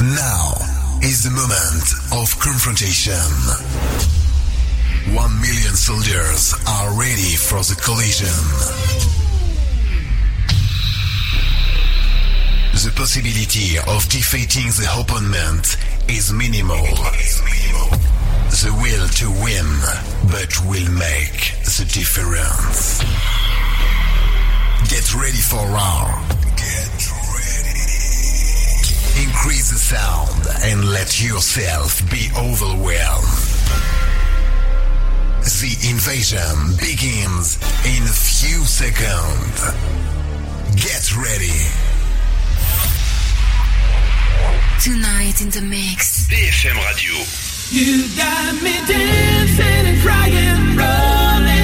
Now is the moment of confrontation. One million soldiers are ready for the collision. The possibility of defeating the opponent is minimal. The will to win, but will make the difference. Get ready for roar. Get ready. Increase the sound and let yourself be overwhelmed. The invasion begins in a few seconds. Get ready. Tonight in the mix. DFM Radio. You got me dancing and crying, rolling